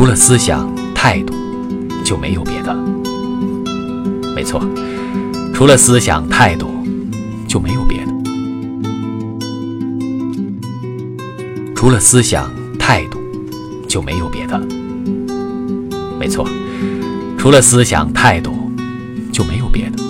除了思想态度就没有别的了。没错除了思想态度就没有别的除了思想态度就没有别的了。没错除了思想态度就没有别的